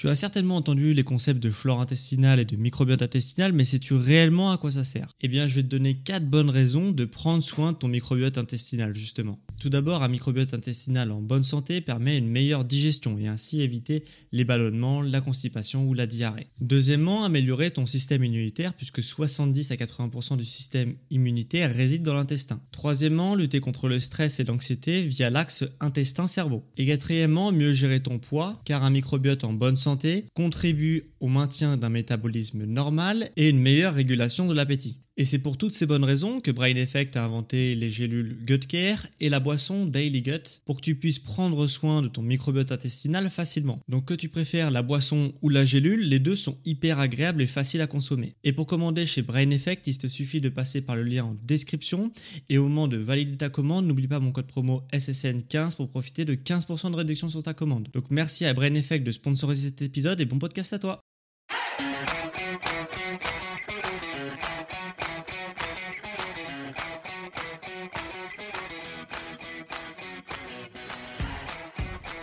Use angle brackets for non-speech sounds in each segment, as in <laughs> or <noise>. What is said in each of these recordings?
Tu as certainement entendu les concepts de flore intestinale et de microbiote intestinal, mais sais-tu réellement à quoi ça sert? Eh bien, je vais te donner 4 bonnes raisons de prendre soin de ton microbiote intestinal, justement. Tout d'abord, un microbiote intestinal en bonne santé permet une meilleure digestion et ainsi éviter les ballonnements, la constipation ou la diarrhée. Deuxièmement, améliorer ton système immunitaire puisque 70 à 80% du système immunitaire réside dans l'intestin. Troisièmement, lutter contre le stress et l'anxiété via l'axe intestin-cerveau. Et quatrièmement, mieux gérer ton poids car un microbiote en bonne santé contribue au maintien d'un métabolisme normal et une meilleure régulation de l'appétit. Et c'est pour toutes ces bonnes raisons que Brain Effect a inventé les gélules Gut Care et la boisson Daily Gut pour que tu puisses prendre soin de ton microbiote intestinal facilement. Donc que tu préfères la boisson ou la gélule, les deux sont hyper agréables et faciles à consommer. Et pour commander chez Brain Effect, il te suffit de passer par le lien en description et au moment de valider ta commande, n'oublie pas mon code promo SSN15 pour profiter de 15% de réduction sur ta commande. Donc merci à Brain Effect de sponsoriser cet épisode et bon podcast à toi.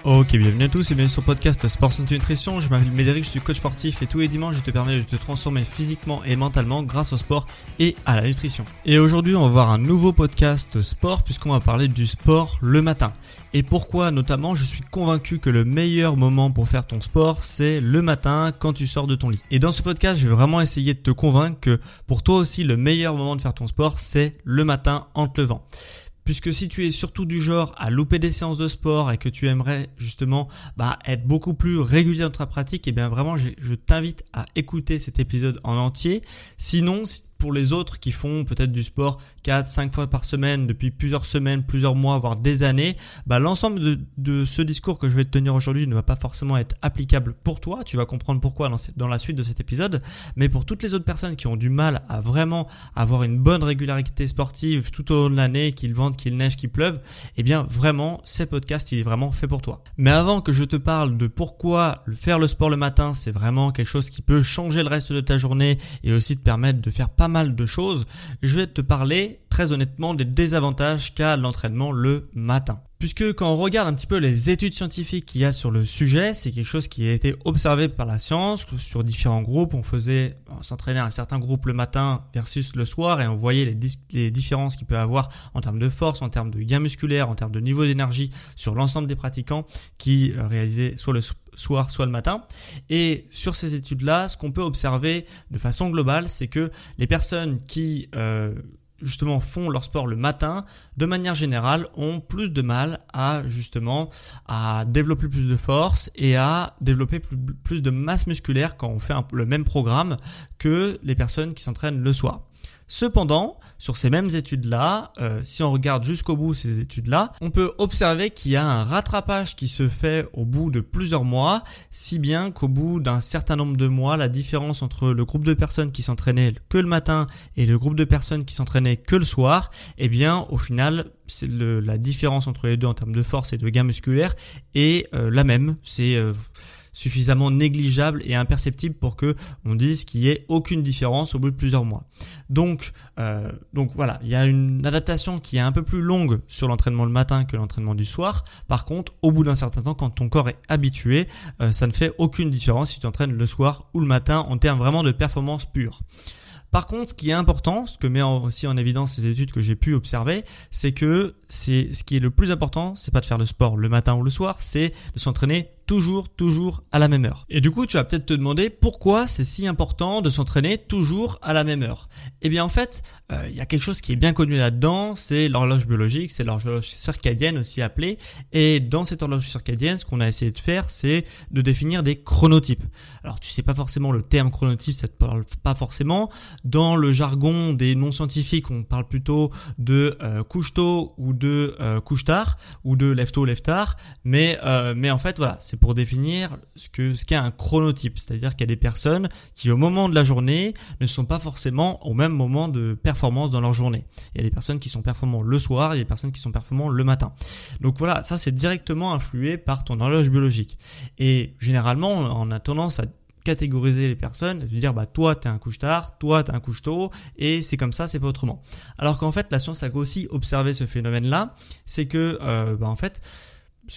Ok, bienvenue à tous et bienvenue sur le podcast Sport Santé Nutrition. Je m'appelle Médéric, je suis coach sportif et tous les dimanches je te permets de te transformer physiquement et mentalement grâce au sport et à la nutrition. Et aujourd'hui on va voir un nouveau podcast sport puisqu'on va parler du sport le matin. Et pourquoi notamment je suis convaincu que le meilleur moment pour faire ton sport c'est le matin quand tu sors de ton lit. Et dans ce podcast je vais vraiment essayer de te convaincre que pour toi aussi le meilleur moment de faire ton sport c'est le matin en te levant. Puisque si tu es surtout du genre à louper des séances de sport et que tu aimerais justement bah, être beaucoup plus régulier dans ta pratique, et eh bien vraiment je, je t'invite à écouter cet épisode en entier. Sinon, pour les autres qui font peut-être du sport 4, 5 fois par semaine depuis plusieurs semaines, plusieurs mois, voire des années, bah, l'ensemble de, de, ce discours que je vais te tenir aujourd'hui ne va pas forcément être applicable pour toi. Tu vas comprendre pourquoi dans, dans la suite de cet épisode. Mais pour toutes les autres personnes qui ont du mal à vraiment avoir une bonne régularité sportive tout au long de l'année, qu'il vente, qu'il neige, qu'il pleuve, eh bien vraiment, ces podcasts, il est vraiment fait pour toi. Mais avant que je te parle de pourquoi faire le sport le matin, c'est vraiment quelque chose qui peut changer le reste de ta journée et aussi te permettre de faire pas mal de choses, je vais te parler très honnêtement des désavantages qu'a l'entraînement le matin. Puisque quand on regarde un petit peu les études scientifiques qu'il y a sur le sujet, c'est quelque chose qui a été observé par la science sur différents groupes. On faisait, s'entraîner un certain groupe le matin versus le soir et on voyait les, les différences qu'il peut avoir en termes de force, en termes de gain musculaire, en termes de niveau d'énergie sur l'ensemble des pratiquants qui euh, réalisaient soit le soir, soit le matin. Et sur ces études-là, ce qu'on peut observer de façon globale, c'est que les personnes qui euh, justement font leur sport le matin, de manière générale, ont plus de mal à justement à développer plus de force et à développer plus, de masse musculaire quand on fait le même programme que les personnes qui s'entraînent le soir. Cependant, sur ces mêmes études-là, euh, si on regarde jusqu'au bout ces études-là, on peut observer qu'il y a un rattrapage qui se fait au bout de plusieurs mois, si bien qu'au bout d'un certain nombre de mois, la différence entre le groupe de personnes qui s'entraînaient que le matin et le groupe de personnes qui s'entraînaient que le soir, eh bien, au final, c'est la différence entre les deux en termes de force et de gain musculaire est euh, la même. C'est euh, suffisamment négligeable et imperceptible pour que on dise qu'il n'y ait aucune différence au bout de plusieurs mois. Donc, euh, donc voilà, il y a une adaptation qui est un peu plus longue sur l'entraînement le matin que l'entraînement du soir. Par contre, au bout d'un certain temps, quand ton corps est habitué, euh, ça ne fait aucune différence si tu entraînes le soir ou le matin en termes vraiment de performance pure. Par contre, ce qui est important, ce que met aussi en évidence ces études que j'ai pu observer, c'est que c'est ce qui est le plus important, c'est pas de faire le sport le matin ou le soir, c'est de s'entraîner toujours, toujours à la même heure. Et du coup, tu vas peut-être te demander pourquoi c'est si important de s'entraîner toujours à la même heure. Eh bien, en fait, euh, il y a quelque chose qui est bien connu là-dedans, c'est l'horloge biologique, c'est l'horloge circadienne aussi appelée. Et dans cette horloge circadienne, ce qu'on a essayé de faire, c'est de définir des chronotypes. Alors, tu sais pas forcément le terme chronotype, ça te parle pas forcément. Dans le jargon des non-scientifiques, on parle plutôt de euh, couche-tôt ou de euh, couche-tard ou de lève-tôt, lève-tard. Mais, euh, mais en fait, voilà, c'est pour définir ce que ce qu'est un chronotype, c'est-à-dire qu'il y a des personnes qui au moment de la journée ne sont pas forcément au même moment de performance dans leur journée. Il y a des personnes qui sont performantes le soir, il y a des personnes qui sont performantes le matin. Donc voilà, ça c'est directement influé par ton horloge biologique. Et généralement, on a tendance à catégoriser les personnes, de dire bah toi t'es un couche tard, toi t'es un couche tôt, et c'est comme ça, c'est pas autrement. Alors qu'en fait la science a aussi observé ce phénomène là, c'est que euh, bah, en fait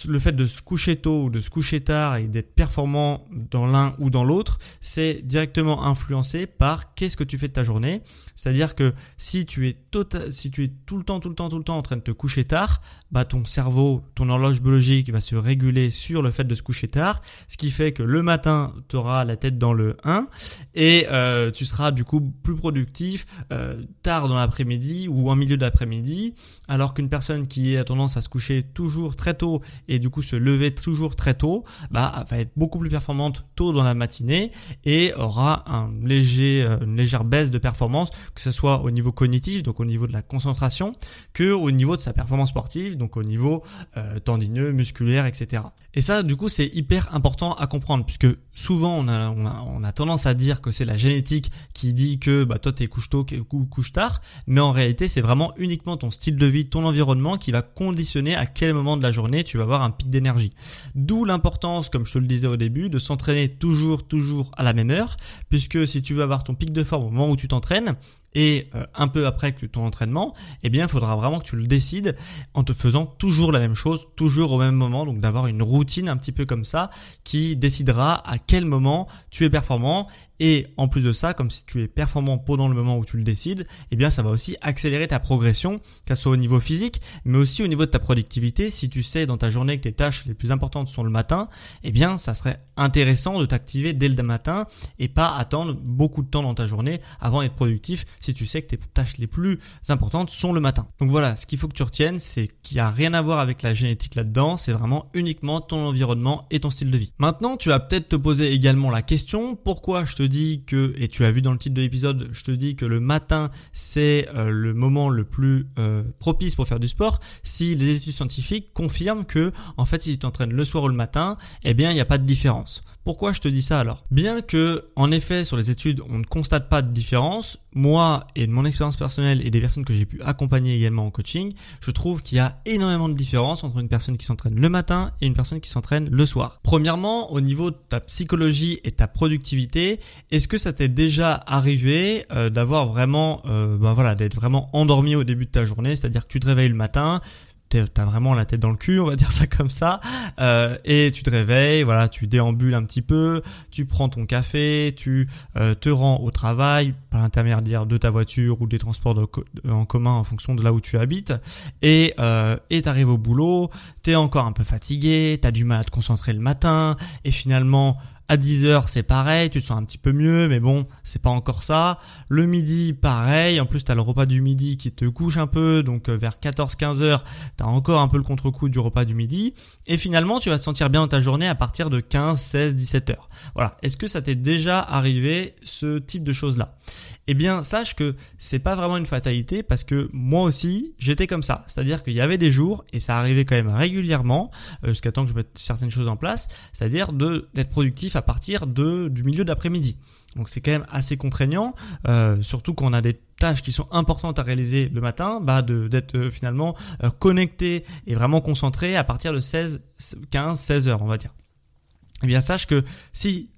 le fait de se coucher tôt ou de se coucher tard et d'être performant dans l'un ou dans l'autre, c'est directement influencé par qu'est-ce que tu fais de ta journée. C'est-à-dire que si tu es tota-, si tu es tout le temps, tout le temps, tout le temps en train de te coucher tard, bah ton cerveau, ton horloge biologique va se réguler sur le fait de se coucher tard, ce qui fait que le matin, tu auras la tête dans le 1 et euh, tu seras du coup plus productif euh, tard dans l'après-midi ou en milieu d'après-midi, alors qu'une personne qui a tendance à se coucher toujours très tôt et du coup se lever toujours très tôt, bah va être beaucoup plus performante tôt dans la matinée et aura euh, une légère baisse de performance, que ce soit au niveau cognitif, donc au niveau de la concentration, que au niveau de sa performance sportive, donc au niveau euh, tendineux, musculaire, etc. Et ça, du coup, c'est hyper important à comprendre, puisque souvent on a, tendance à dire que c'est la génétique qui dit que bah, toi t'es couche tôt ou couche tard, mais en réalité c'est vraiment uniquement ton style de vie, ton environnement qui va conditionner à quel moment de la journée tu vas avoir un pic d'énergie. D'où l'importance, comme je te le disais au début, de s'entraîner toujours, toujours à la même heure, puisque si tu veux avoir ton pic de forme au moment où tu t'entraînes, et euh, un peu après que ton entraînement, eh bien, il faudra vraiment que tu le décides en te faisant toujours la même chose, toujours au même moment, donc d'avoir une routine un petit peu comme ça qui décidera à quel moment tu es performant et en plus de ça, comme si tu es performant pendant le moment où tu le décides, eh bien ça va aussi accélérer ta progression, qu'elle soit au niveau physique, mais aussi au niveau de ta productivité. Si tu sais dans ta journée que tes tâches les plus importantes sont le matin, eh bien ça serait intéressant de t'activer dès le matin et pas attendre beaucoup de temps dans ta journée avant d'être productif si tu sais que tes tâches les plus importantes sont le matin. Donc voilà, ce qu'il faut que tu retiennes, c'est qu'il n'y a rien à voir avec la génétique là-dedans, c'est vraiment uniquement ton environnement et ton style de vie. Maintenant, tu vas peut-être te poser également la question, pourquoi je te dis que, et tu as vu dans le titre de l'épisode, je te dis que le matin c'est euh, le moment le plus euh, propice pour faire du sport. Si les études scientifiques confirment que, en fait, si tu t'entraînes le soir ou le matin, eh bien, il n'y a pas de différence. Pourquoi je te dis ça alors? Bien que, en effet, sur les études, on ne constate pas de différence, moi et de mon expérience personnelle et des personnes que j'ai pu accompagner également en coaching, je trouve qu'il y a énormément de différence entre une personne qui s'entraîne le matin et une personne qui s'entraîne le soir. Premièrement, au niveau de ta psychologie et ta productivité, est-ce que ça t'est déjà arrivé euh, d'avoir vraiment, euh, ben voilà, d'être vraiment endormi au début de ta journée, c'est-à-dire que tu te réveilles le matin, t'as vraiment la tête dans le cul, on va <laughs> dire ça comme ça, euh, et tu te réveilles, voilà, tu déambules un petit peu, tu prends ton café, tu euh, te rends au travail par l'intermédiaire de ta voiture ou des transports en commun en fonction de là où tu habites, et euh, et t'arrives au boulot, t'es encore un peu fatigué, t'as du mal à te concentrer le matin, et finalement à 10h, c'est pareil, tu te sens un petit peu mieux, mais bon, c'est pas encore ça. Le midi, pareil. En plus, t'as le repas du midi qui te couche un peu, donc euh, vers 14-15 heures, t'as encore un peu le contre-coup du repas du midi. Et finalement, tu vas te sentir bien dans ta journée à partir de 15, 16, 17 heures. Voilà. Est-ce que ça t'est déjà arrivé ce type de choses-là? Eh bien sache que c'est pas vraiment une fatalité parce que moi aussi j'étais comme ça. C'est-à-dire qu'il y avait des jours et ça arrivait quand même régulièrement euh, jusqu'à temps que je mette certaines choses en place, c'est-à-dire d'être productif à partir de du milieu d'après-midi. Donc c'est quand même assez contraignant, euh, surtout quand on a des tâches qui sont importantes à réaliser le matin, bah d'être euh, finalement connecté et vraiment concentré à partir de 16, 15, 16 heures, on va dire. Eh bien sache que si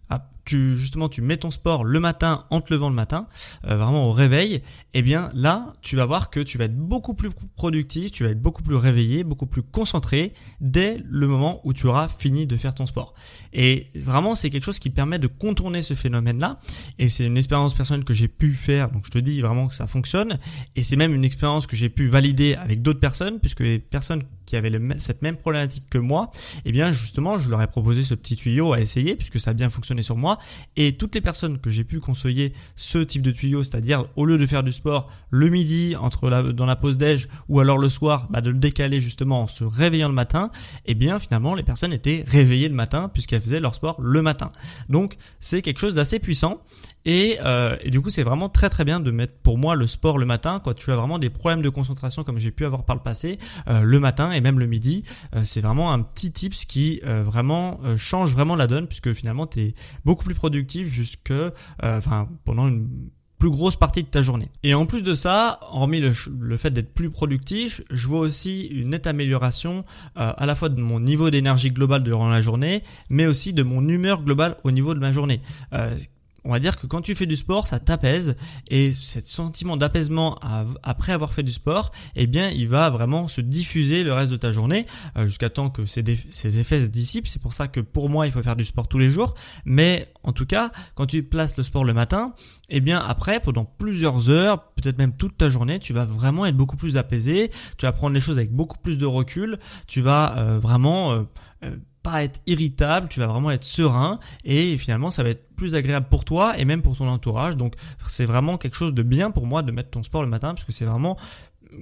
tu justement tu mets ton sport le matin en te levant le matin, euh, vraiment au réveil, eh bien là tu vas voir que tu vas être beaucoup plus productif, tu vas être beaucoup plus réveillé, beaucoup plus concentré dès le moment où tu auras fini de faire ton sport. Et vraiment c'est quelque chose qui permet de contourner ce phénomène-là. Et c'est une expérience personnelle que j'ai pu faire, donc je te dis vraiment que ça fonctionne. Et c'est même une expérience que j'ai pu valider avec d'autres personnes, puisque les personnes qui avaient cette même problématique que moi, eh bien justement je leur ai proposé ce petit tuyau à essayer, puisque ça a bien fonctionné sur moi et toutes les personnes que j'ai pu conseiller ce type de tuyau, c'est-à-dire au lieu de faire du sport le midi entre la, dans la pause déj ou alors le soir, bah, de le décaler justement en se réveillant le matin, et eh bien finalement les personnes étaient réveillées le matin puisqu'elles faisaient leur sport le matin. Donc c'est quelque chose d'assez puissant et, euh, et, du coup, c'est vraiment très très bien de mettre pour moi le sport le matin quand tu as vraiment des problèmes de concentration comme j'ai pu avoir par le passé, euh, le matin et même le midi. Euh, c'est vraiment un petit tips qui euh, vraiment euh, change vraiment la donne puisque finalement tu es beaucoup plus productif jusque, enfin pendant une plus grosse partie de ta journée. Et en plus de ça, hormis le, le fait d'être plus productif, je vois aussi une nette amélioration à la fois de mon niveau d'énergie globale durant la journée, mais aussi de mon humeur globale au niveau de ma journée on va dire que quand tu fais du sport, ça t'apaise et ce sentiment d'apaisement après avoir fait du sport, eh bien, il va vraiment se diffuser le reste de ta journée euh, jusqu'à temps que ces, effets se dissipent. C'est pour ça que pour moi, il faut faire du sport tous les jours. Mais en tout cas, quand tu places le sport le matin, eh bien, après, pendant plusieurs heures, peut-être même toute ta journée, tu vas vraiment être beaucoup plus apaisé. Tu vas prendre les choses avec beaucoup plus de recul. Tu vas euh, vraiment euh, pas être irritable, tu vas vraiment être serein et finalement ça va être plus agréable pour toi et même pour ton entourage. Donc c'est vraiment quelque chose de bien pour moi de mettre ton sport le matin parce que c'est vraiment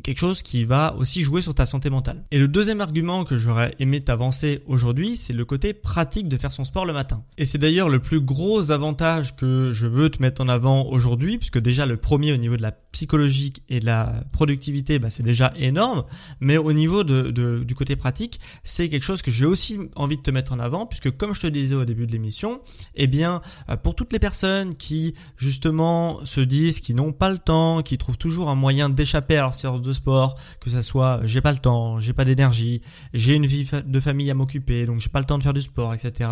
quelque chose qui va aussi jouer sur ta santé mentale. Et le deuxième argument que j'aurais aimé t'avancer aujourd'hui, c'est le côté pratique de faire son sport le matin. Et c'est d'ailleurs le plus gros avantage que je veux te mettre en avant aujourd'hui, puisque déjà le premier au niveau de la psychologique et de la productivité, bah, c'est déjà énorme, mais au niveau du côté pratique, c'est quelque chose que j'ai aussi envie de te mettre en avant, puisque comme je te disais au début de l'émission, eh bien, euh, pour toutes les personnes qui justement se disent qu'ils n'ont pas le temps, qui trouvent toujours un moyen d'échapper à leur séance de sport, que ça soit j'ai pas le temps, j'ai pas d'énergie, j'ai une vie de famille à m'occuper, donc j'ai pas le temps de faire du sport, etc.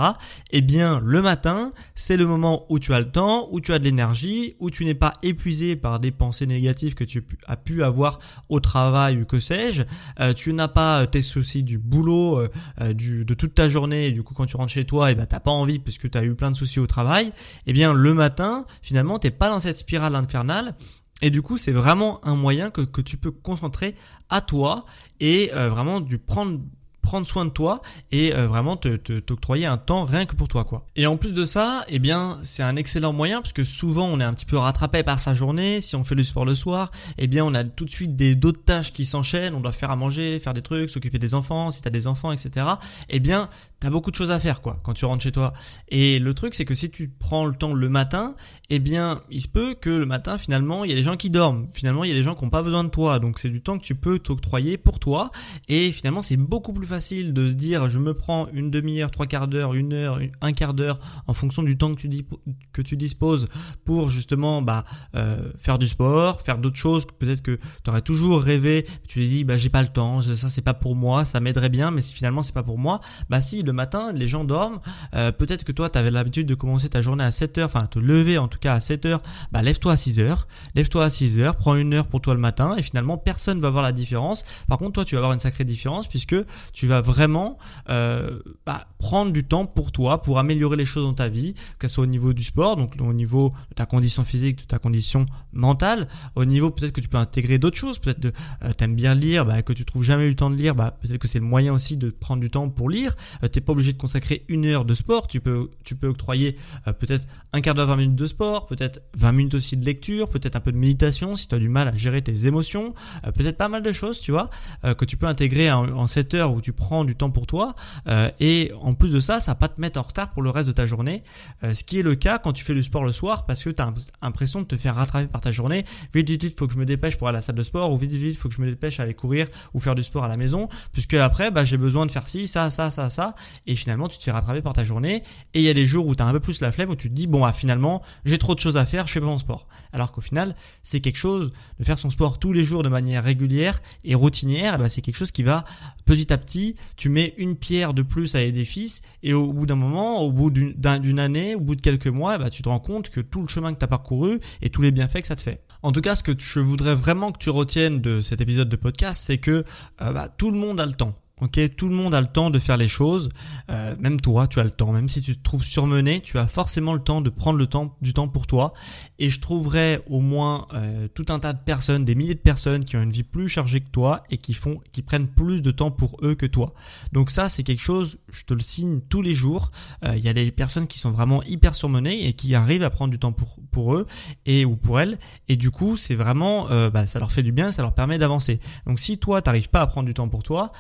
Eh bien, le matin, c'est le moment où tu as le temps, où tu as de l'énergie, où tu n'es pas épuisé par des pensées négatives que tu as pu avoir au travail ou que sais-je. Euh, tu n'as pas tes soucis du boulot, euh, euh, de toute ta journée, et du coup quand tu rentres chez toi, et eh ben t'as pas envie parce que tu as eu plein de soucis au travail. Eh bien, le matin, finalement, t'es pas dans cette spirale infernale et du coup, c'est vraiment un moyen que, tu peux concentrer à toi et euh, vraiment du prendre prendre soin de toi et euh, vraiment te t'octroyer un temps rien que pour toi quoi. Et en plus de ça, eh bien c'est un excellent moyen parce que souvent on est un petit peu rattrapé par sa journée. Si on fait du sport le soir, eh bien on a tout de suite des d'autres tâches qui s'enchaînent. On doit faire à manger, faire des trucs, s'occuper des enfants, si t'as des enfants, etc. Eh bien t'as beaucoup de choses à faire quoi quand tu rentres chez toi. Et le truc c'est que si tu prends le temps le matin, eh bien il se peut que le matin finalement il y a des gens qui dorment. Finalement il y a des gens qui n'ont pas besoin de toi. Donc c'est du temps que tu peux t'octroyer pour toi. Et finalement c'est beaucoup plus facile de se dire je me prends une demi-heure, trois quarts d'heure, une heure, un quart d'heure en fonction du temps que tu, que tu disposes pour justement bah, euh, faire du sport, faire d'autres choses. Peut-être que tu aurais toujours rêvé, tu te dis bah j'ai pas le temps, ça c'est pas pour moi, ça m'aiderait bien, mais si finalement c'est pas pour moi, bah si le matin, les gens dorment. Euh, peut-être que toi, tu avais l'habitude de commencer ta journée à 7 heures, enfin te lever en tout cas à 7 heures. Bah lève-toi à 6 heures. Lève-toi à 6 heures, prends une heure pour toi le matin et finalement personne va voir la différence. Par contre, toi, tu vas avoir une sacrée différence puisque tu vas vraiment euh, bah, prendre du temps pour toi, pour améliorer les choses dans ta vie, que ce soit au niveau du sport, donc au niveau de ta condition physique, de ta condition mentale, au niveau peut-être que tu peux intégrer d'autres choses, peut-être que euh, t'aimes bien lire, bah, que tu trouves jamais eu le temps de lire, bah, peut-être que c'est le moyen aussi de prendre du temps pour lire. Euh, t'es pas obligé de consacrer une heure de sport, tu peux, tu peux octroyer euh, peut-être un quart d'heure, 20 minutes de sport, peut-être 20 minutes aussi de lecture, peut-être un peu de méditation si tu as du mal à gérer tes émotions, euh, peut-être pas mal de choses, tu vois, euh, que tu peux intégrer en, en, cette heure où tu prends du temps pour toi. et en plus de ça, ça va pas te mettre en retard pour le reste de ta journée, ce qui est le cas quand tu fais du sport le soir parce que tu as l'impression de te faire rattraper par ta journée. Vite, vite, vite, faut que je me dépêche pour aller à la salle de sport ou vite, vite, faut que je me dépêche à aller courir ou faire du sport à la maison puisque après, bah, j'ai besoin de faire ci, ça, ça, ça, ça et finalement tu te fais rattraper par ta journée et il y a des jours où tu as un peu plus la flemme où tu te dis bon ah finalement j'ai trop de choses à faire, je fais pas mon sport. Alors qu'au final, c'est quelque chose de faire son sport tous les jours de manière régulière et routinière, ben c'est quelque chose qui va petit à petit, tu mets une pierre de plus à l'édifice et au bout d'un moment, au bout d'une année, au bout de quelques mois, ben tu te rends compte que tout le chemin que tu as parcouru et tous les bienfaits que ça te fait. En tout cas, ce que je voudrais vraiment que tu retiennes de cet épisode de podcast, c'est que euh, bah, tout le monde a le temps. Ok, tout le monde a le temps de faire les choses. Euh, même toi, tu as le temps. Même si tu te trouves surmené, tu as forcément le temps de prendre le temps, du temps pour toi. Et je trouverai au moins euh, tout un tas de personnes, des milliers de personnes qui ont une vie plus chargée que toi et qui font, qui prennent plus de temps pour eux que toi. Donc ça, c'est quelque chose. Je te le signe tous les jours. Euh, il y a des personnes qui sont vraiment hyper surmenées et qui arrivent à prendre du temps pour pour eux et ou pour elles. Et du coup, c'est vraiment, bah, ça leur fait du bien, ça leur permet d'avancer. Donc si toi, t'arrives pas à prendre du temps pour toi,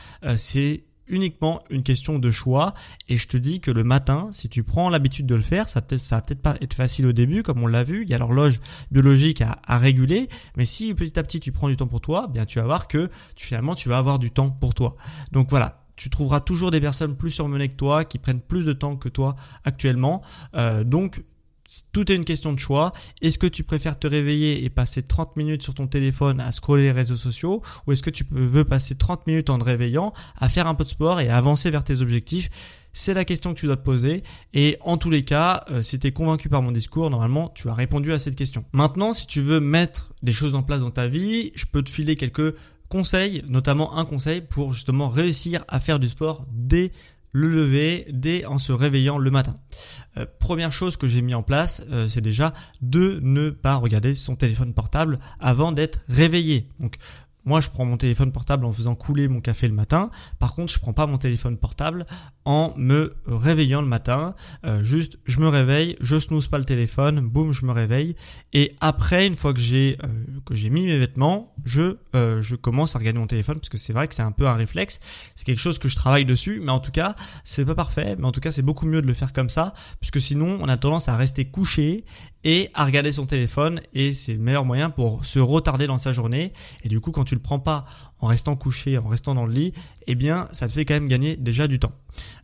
c'est uniquement une question de choix. Et je te dis que le matin si tu prends l'habitude de le faire ça peut-être ça va peut-être pas être facile au début comme on l'a vu. Il y a l'horloge biologique à, réguler. Mais si petit à petit tu prends du temps pour toi bien tu vas voir que finalement tu vas avoir du temps pour toi. Donc voilà. Tu trouveras toujours des personnes plus surmenées que toi qui prennent plus de temps que toi actuellement. Euh, donc tout est une question de choix. Est-ce que tu préfères te réveiller et passer 30 minutes sur ton téléphone à scroller les réseaux sociaux ou est-ce que tu veux passer 30 minutes en te réveillant à faire un peu de sport et à avancer vers tes objectifs? C'est la question que tu dois te poser. Et en tous les cas, euh, si tu es convaincu par mon discours, normalement, tu as répondu à cette question. Maintenant, si tu veux mettre des choses en place dans ta vie, je peux te filer quelques conseils, notamment un conseil pour justement réussir à faire du sport dès le lever dès en se réveillant le matin. Euh, première chose que j'ai mis en place, euh, c'est déjà de ne pas regarder son téléphone portable avant d'être réveillé. Donc moi, je prends mon téléphone portable en faisant couler mon café le matin. Par contre, je prends pas mon téléphone portable en me réveillant le matin. Euh, juste, je me réveille, je snooze pas le téléphone, boum, je me réveille. Et après, une fois que j'ai euh, que j'ai mis mes vêtements, je euh, je commence à regarder mon téléphone parce que c'est vrai que c'est un peu un réflexe. C'est quelque chose que je travaille dessus, mais en tout cas, c'est pas parfait. Mais en tout cas, c'est beaucoup mieux de le faire comme ça, puisque sinon, on a tendance à rester couché et à regarder son téléphone et c'est le meilleur moyen pour se retarder dans sa journée. Et du coup, quand tu le prends pas en restant couché, en restant dans le lit, eh bien, ça te fait quand même gagner déjà du temps.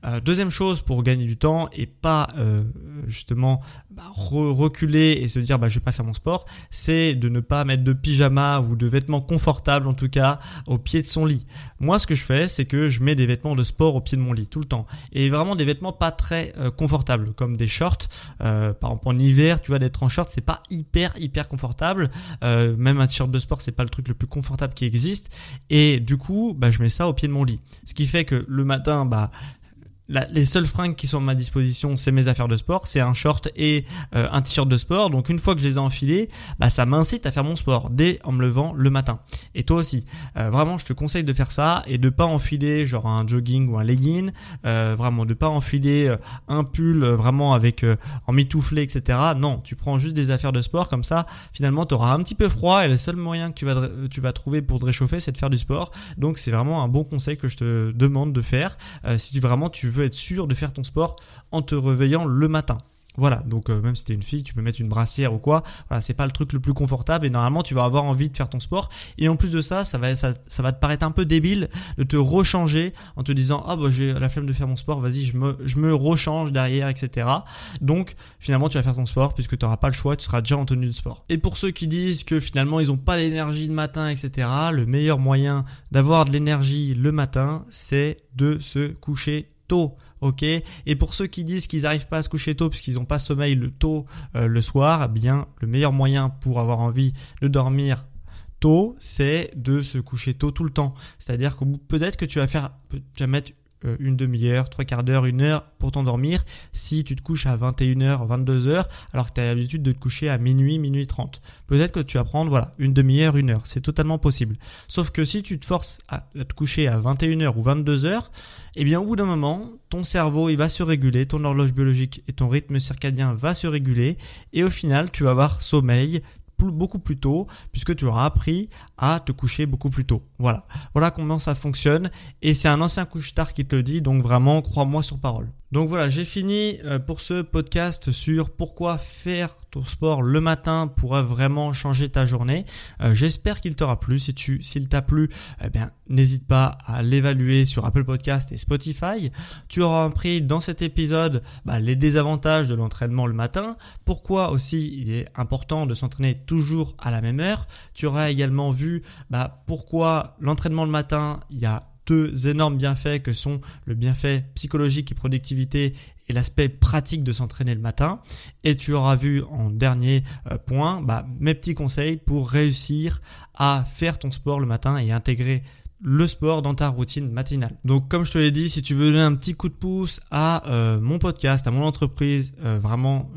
Euh, deuxième chose pour gagner du temps et pas euh, justement bah, reculer et se dire bah je vais pas faire mon sport, c'est de ne pas mettre de pyjama ou de vêtements confortables en tout cas au pied de son lit. Moi, ce que je fais, c'est que je mets des vêtements de sport au pied de mon lit tout le temps et vraiment des vêtements pas très euh, confortables comme des shorts. par exemple en hiver, tu vois d'être en short, c'est pas hyper hyper confortable. même un t-shirt de sport, c'est pas le truc le plus confortable qui existe et du coup, bah, je mets ça au pied de mon lit. Ce qui fait que le matin, bah, les seules fringues qui sont à ma disposition, c'est mes affaires de sport, c'est un short et euh, un t-shirt de sport. Donc une fois que je les ai enfilés, bah, ça m'incite à faire mon sport dès en me levant le matin. Et toi aussi, euh, vraiment, je te conseille de faire ça et de pas enfiler genre un jogging ou un legging, euh, vraiment de pas enfiler un pull vraiment avec en mitouflé, etc. Non, tu prends juste des affaires de sport comme ça. Finalement, tu auras un petit peu froid et le seul moyen que tu vas tu vas trouver pour te réchauffer, c'est de faire du sport. Donc c'est vraiment un bon conseil que je te demande de faire si tu vraiment tu veux être sûr de faire ton sport en te réveillant le matin. Voilà, donc euh, même si t'es une fille, tu peux mettre une brassière ou quoi. Voilà, c'est pas le truc le plus confortable et normalement tu vas avoir envie de faire ton sport. Et en plus de ça, ça va, ça, va te paraître un peu débile de te rechanger en te disant ah bah j'ai la flemme de faire mon sport, vas-y je me, rechange derrière, etc. Donc finalement tu vas faire ton sport puisque tu n'auras pas le choix, tu seras déjà en tenue de sport. Et pour ceux qui disent que finalement ils ont pas l'énergie de matin, etc. Le meilleur moyen d'avoir de l'énergie le matin, c'est de se coucher tôt. Ok. Et pour ceux qui disent qu'ils n'arrivent pas à se coucher tôt puisqu'ils n'ont pas sommeil le tôt euh, le soir, eh bien le meilleur moyen pour avoir envie de dormir tôt, c'est de se coucher tôt tout le temps. C'est-à-dire que peut-être que tu vas faire, tu vas mettre une demi-heure, trois quarts d'heure, une heure pour t'endormir si tu te couches à 21h, 22h alors que tu as l'habitude de te coucher à minuit, minuit 30. Peut-être que tu vas prendre voilà, une demi-heure, une heure, c'est totalement possible. Sauf que si tu te forces à te coucher à 21h ou 22h, eh bien au bout d'un moment, ton cerveau il va se réguler, ton horloge biologique et ton rythme circadien va se réguler et au final, tu vas avoir sommeil, beaucoup plus tôt puisque tu auras appris à te coucher beaucoup plus tôt. Voilà. Voilà comment ça fonctionne et c'est un ancien couche-tard qui te le dit donc vraiment crois-moi sur parole. Donc voilà, j'ai fini euh, pour ce podcast sur pourquoi faire ton sport le matin pourrait vraiment changer ta journée. Euh, j'espère qu'il t'aura plu. Si tu, s'il t'a plu, eh bien, n'hésite pas à l'évaluer sur Apple Podcast et Spotify. Tu auras appris dans cet épisode bah, les désavantages de l'entraînement le matin. Pourquoi aussi il est important de s'entraîner toujours à la même heure. Tu auras également vu bah, pourquoi l'entraînement le matin, il y a deux énormes bienfaits que sont le bienfait psychologique et productivité et l'aspect pratique de s'entraîner le matin. Et tu auras vu en dernier euh, point bah, mes petits conseils pour réussir à faire ton sport le matin et intégrer le sport dans ta routine matinale. Donc comme je te l'ai dit, si tu veux donner un petit coup de pouce à euh, mon podcast, à mon entreprise, euh, vraiment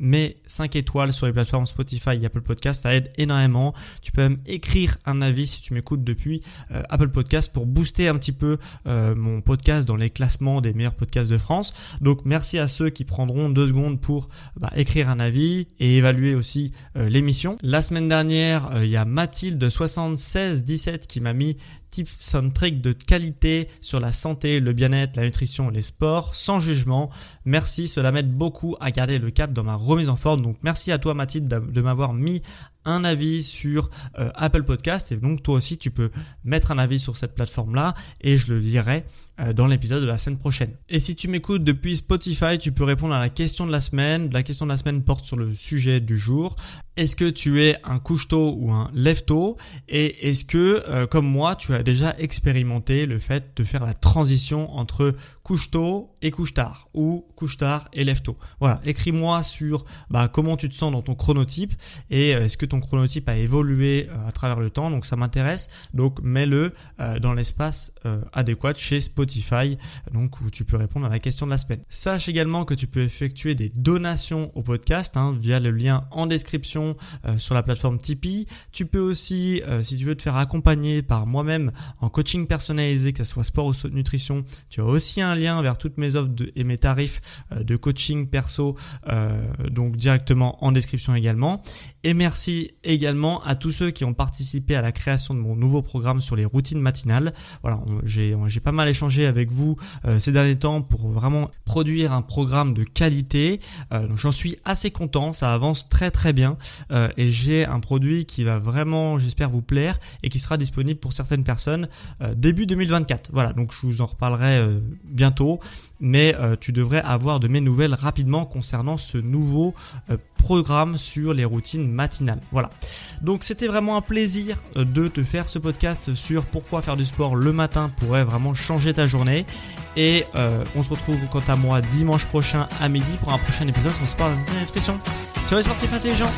mets 5 étoiles sur les plateformes Spotify et Apple Podcast, ça aide énormément. Tu peux même écrire un avis si tu m'écoutes depuis euh, Apple Podcast pour booster un petit peu euh, mon podcast dans les classements des meilleurs podcasts de France. Donc merci à ceux qui prendront deux secondes pour bah, écrire un avis et évaluer aussi euh, l'émission. La semaine dernière, il y a Mathilde 7617 qui m'a mis tips and tricks de qualité sur la santé, le bien-être, la nutrition, les sports, sans jugement. Merci, cela m'aide beaucoup à garder le cap dans ma remise en forme. Donc merci à toi Mathilde de m'avoir mis un avis sur euh, Apple Podcast et donc toi aussi tu peux mettre un avis sur cette plateforme là et je le lirai euh, dans l'épisode de la semaine prochaine. Et si tu m'écoutes depuis Spotify, tu peux répondre à la question de la semaine. La question de la semaine porte sur le sujet du jour. Est-ce que tu es un couche-tôt ou un lève-tôt? Et est-ce que, euh, comme moi, tu as déjà expérimenté le fait de faire la transition entre couche-tôt et couche-tard ou couche-tard et lève-tôt? Voilà, écris-moi sur bah, comment tu te sens dans ton chronotype et est-ce que ton chronotype a évolué euh, à travers le temps, donc ça m'intéresse. Donc mets-le euh, dans l'espace euh, adéquat chez Spotify, donc où tu peux répondre à la question de la semaine. Sache également que tu peux effectuer des donations au podcast hein, via le lien en description sur la plateforme Tipeee. Tu peux aussi, si tu veux te faire accompagner par moi-même en coaching personnalisé, que ce soit sport ou nutrition, tu as aussi un lien vers toutes mes offres et mes tarifs de coaching perso, donc directement en description également. Et merci également à tous ceux qui ont participé à la création de mon nouveau programme sur les routines matinales. Voilà, j'ai pas mal échangé avec vous euh, ces derniers temps pour vraiment produire un programme de qualité. Euh, j'en suis assez content, ça avance très très bien euh, et j'ai un produit qui va vraiment, j'espère, vous plaire et qui sera disponible pour certaines personnes début 2024. Voilà, donc je vous en reparlerai bientôt, mais tu devrais avoir de mes nouvelles rapidement concernant ce nouveau programme sur les routines matinales. Voilà. Donc c'était vraiment un plaisir euh, de te faire ce podcast sur pourquoi faire du sport le matin pourrait vraiment changer ta journée. Et euh, on se retrouve quant à moi dimanche prochain à midi pour un prochain épisode sur Sport et Nutrition. Les sportifs intelligents